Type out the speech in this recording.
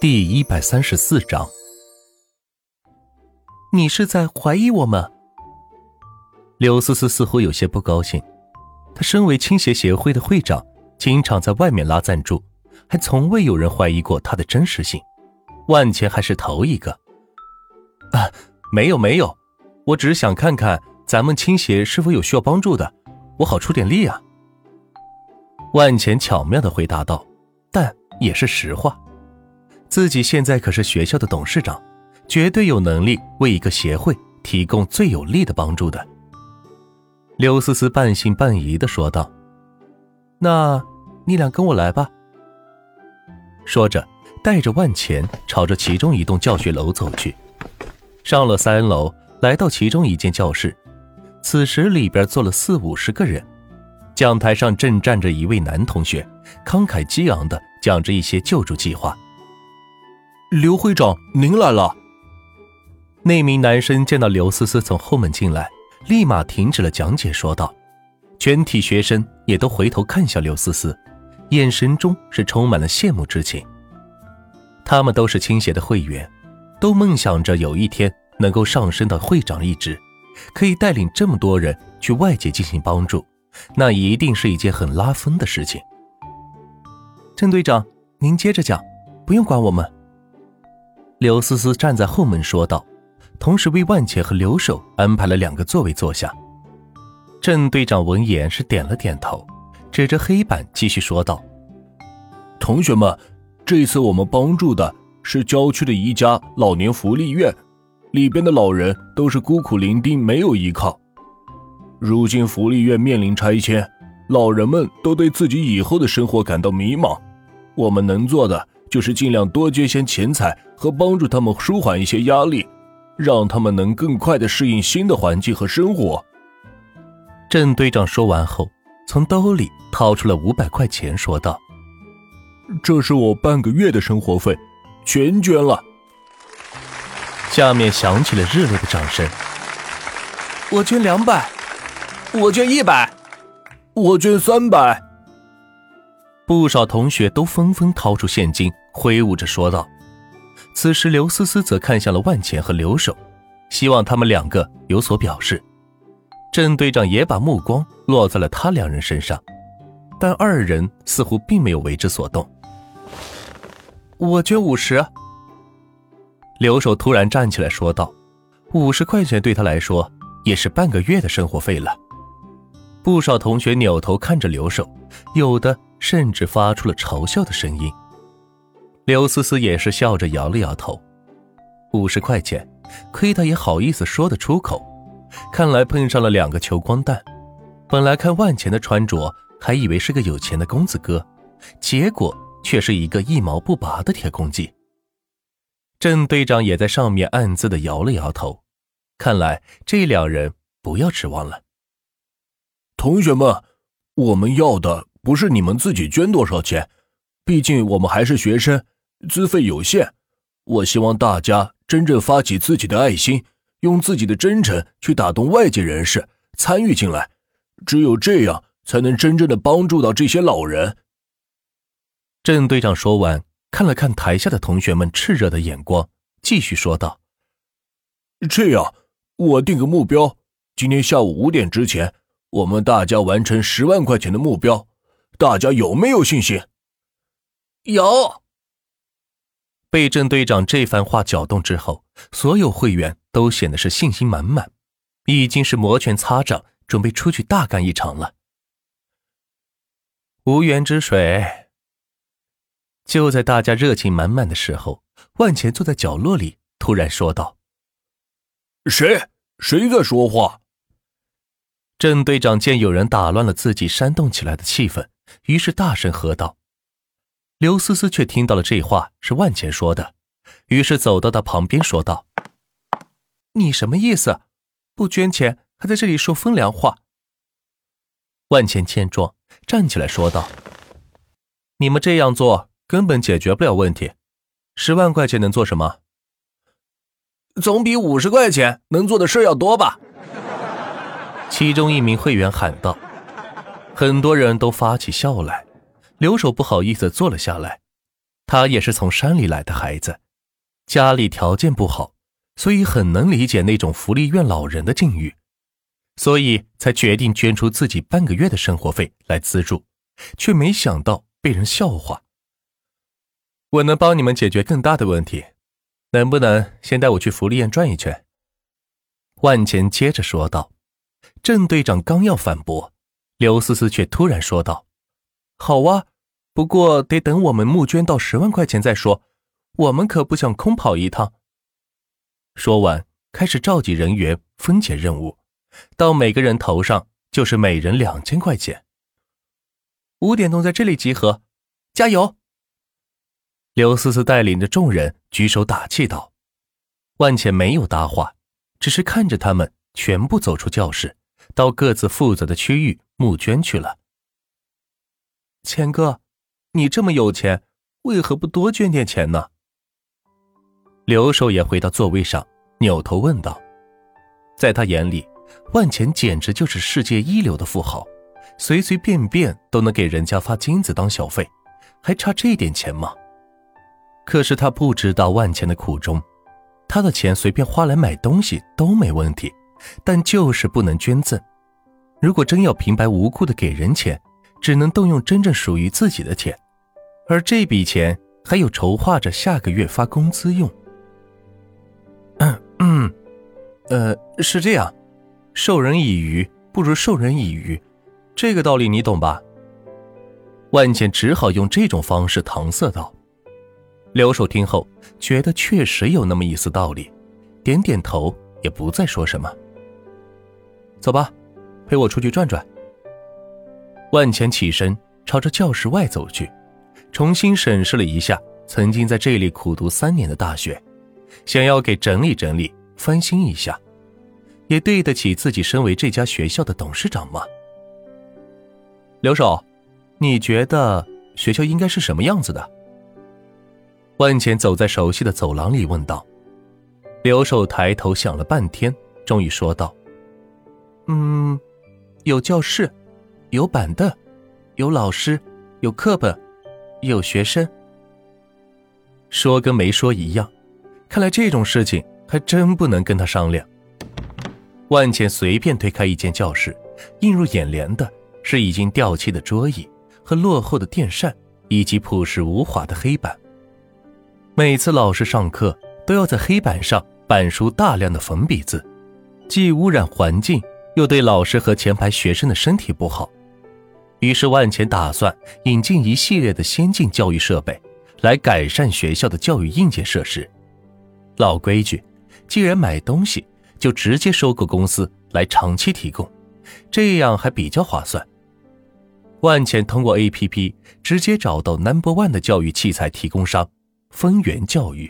第一百三十四章，你是在怀疑我吗？刘思思似乎有些不高兴。她身为青协协会的会长，经常在外面拉赞助，还从未有人怀疑过她的真实性。万钱还是头一个。啊，没有没有，我只是想看看咱们青协是否有需要帮助的，我好出点力啊。万钱巧妙的回答道，但也是实话。自己现在可是学校的董事长，绝对有能力为一个协会提供最有力的帮助的。刘思思半信半疑的说道：“那你俩跟我来吧。”说着，带着万钱朝着其中一栋教学楼走去。上了三楼，来到其中一间教室，此时里边坐了四五十个人，讲台上正站着一位男同学，慷慨激昂的讲着一些救助计划。刘会长，您来了。那名男生见到刘思思从后门进来，立马停止了讲解，说道：“全体学生也都回头看向刘思思，眼神中是充满了羡慕之情。他们都是青协的会员，都梦想着有一天能够上升到会长一职，可以带领这么多人去外界进行帮助，那一定是一件很拉风的事情。”郑队长，您接着讲，不用管我们。刘思思站在后门说道，同时为万茜和刘守安排了两个座位坐下。郑队长闻言是点了点头，指着黑板继续说道：“同学们，这次我们帮助的是郊区的一家老年福利院，里边的老人都是孤苦伶仃，没有依靠。如今福利院面临拆迁，老人们都对自己以后的生活感到迷茫。我们能做的……”就是尽量多捐些钱财和帮助他们舒缓一些压力，让他们能更快的适应新的环境和生活。郑队长说完后，从兜里掏出了五百块钱，说道：“这是我半个月的生活费，全捐了。”下面响起了热烈的掌声。我捐两百，我捐一百，我捐三百。不少同学都纷纷掏出现金，挥舞着说道。此时，刘思思则看向了万钱和刘守，希望他们两个有所表示。郑队长也把目光落在了他两人身上，但二人似乎并没有为之所动。我捐五十。刘守突然站起来说道：“五十块钱对他来说也是半个月的生活费了。”不少同学扭头看着刘守，有的。甚至发出了嘲笑的声音。刘思思也是笑着摇了摇头。五十块钱，亏他也好意思说得出口。看来碰上了两个穷光蛋。本来看万钱的穿着，还以为是个有钱的公子哥，结果却是一个一毛不拔的铁公鸡。郑队长也在上面暗自的摇了摇头。看来这两人不要指望了。同学们，我们要的。不是你们自己捐多少钱，毕竟我们还是学生，资费有限。我希望大家真正发起自己的爱心，用自己的真诚去打动外界人士参与进来，只有这样才能真正的帮助到这些老人。郑队长说完，看了看台下的同学们炽热的眼光，继续说道：“这样，我定个目标，今天下午五点之前，我们大家完成十万块钱的目标。”大家有没有信心？有。被郑队长这番话搅动之后，所有会员都显得是信心满满，已经是摩拳擦掌，准备出去大干一场了。无源之水。就在大家热情满满的时候，万钱坐在角落里，突然说道：“谁？谁在说话？”郑队长见有人打乱了自己煽动起来的气氛。于是大声喝道：“刘思思却听到了这话是万钱说的，于是走到他旁边说道：‘你什么意思？不捐钱还在这里说风凉话？’万钱见状，站起来说道：‘你们这样做根本解决不了问题，十万块钱能做什么？总比五十块钱能做的事要多吧？’其中一名会员喊道。”很多人都发起笑来，留守不好意思坐了下来。他也是从山里来的孩子，家里条件不好，所以很能理解那种福利院老人的境遇，所以才决定捐出自己半个月的生活费来资助，却没想到被人笑话。我能帮你们解决更大的问题，能不能先带我去福利院转一圈？万钱接着说道。郑队长刚要反驳，刘思思却突然说道：“好啊，不过得等我们募捐到十万块钱再说，我们可不想空跑一趟。”说完，开始召集人员分解任务，到每个人头上就是每人两千块钱。五点钟在这里集合，加油！刘思思带领着众人举手打气道：“万茜没有搭话，只是看着他们全部走出教室。”到各自负责的区域募捐去了。钱哥，你这么有钱，为何不多捐点钱呢？刘守也回到座位上，扭头问道。在他眼里，万钱简直就是世界一流的富豪，随随便便都能给人家发金子当小费，还差这点钱吗？可是他不知道万钱的苦衷，他的钱随便花来买东西都没问题。但就是不能捐赠。如果真要平白无故的给人钱，只能动用真正属于自己的钱，而这笔钱还有筹划着下个月发工资用。嗯嗯，呃，是这样，授人以鱼不如授人以渔，这个道理你懂吧？万茜只好用这种方式搪塞道。刘守听后觉得确实有那么一丝道理，点点头，也不再说什么。走吧，陪我出去转转。万钱起身朝着教室外走去，重新审视了一下曾经在这里苦读三年的大学，想要给整理整理、翻新一下，也对得起自己身为这家学校的董事长吗？刘守，你觉得学校应该是什么样子的？万钱走在熟悉的走廊里问道。刘守抬头想了半天，终于说道。嗯，有教室，有板凳，有老师，有课本，有学生。说跟没说一样，看来这种事情还真不能跟他商量。万茜随便推开一间教室，映入眼帘的是已经掉漆的桌椅和落后的电扇，以及朴实无华的黑板。每次老师上课都要在黑板上板书大量的粉笔字，既污染环境。又对老师和前排学生的身体不好，于是万钱打算引进一系列的先进教育设备，来改善学校的教育硬件设施。老规矩，既然买东西，就直接收购公司来长期提供，这样还比较划算。万钱通过 A P P 直接找到 Number One 的教育器材提供商——丰源教育。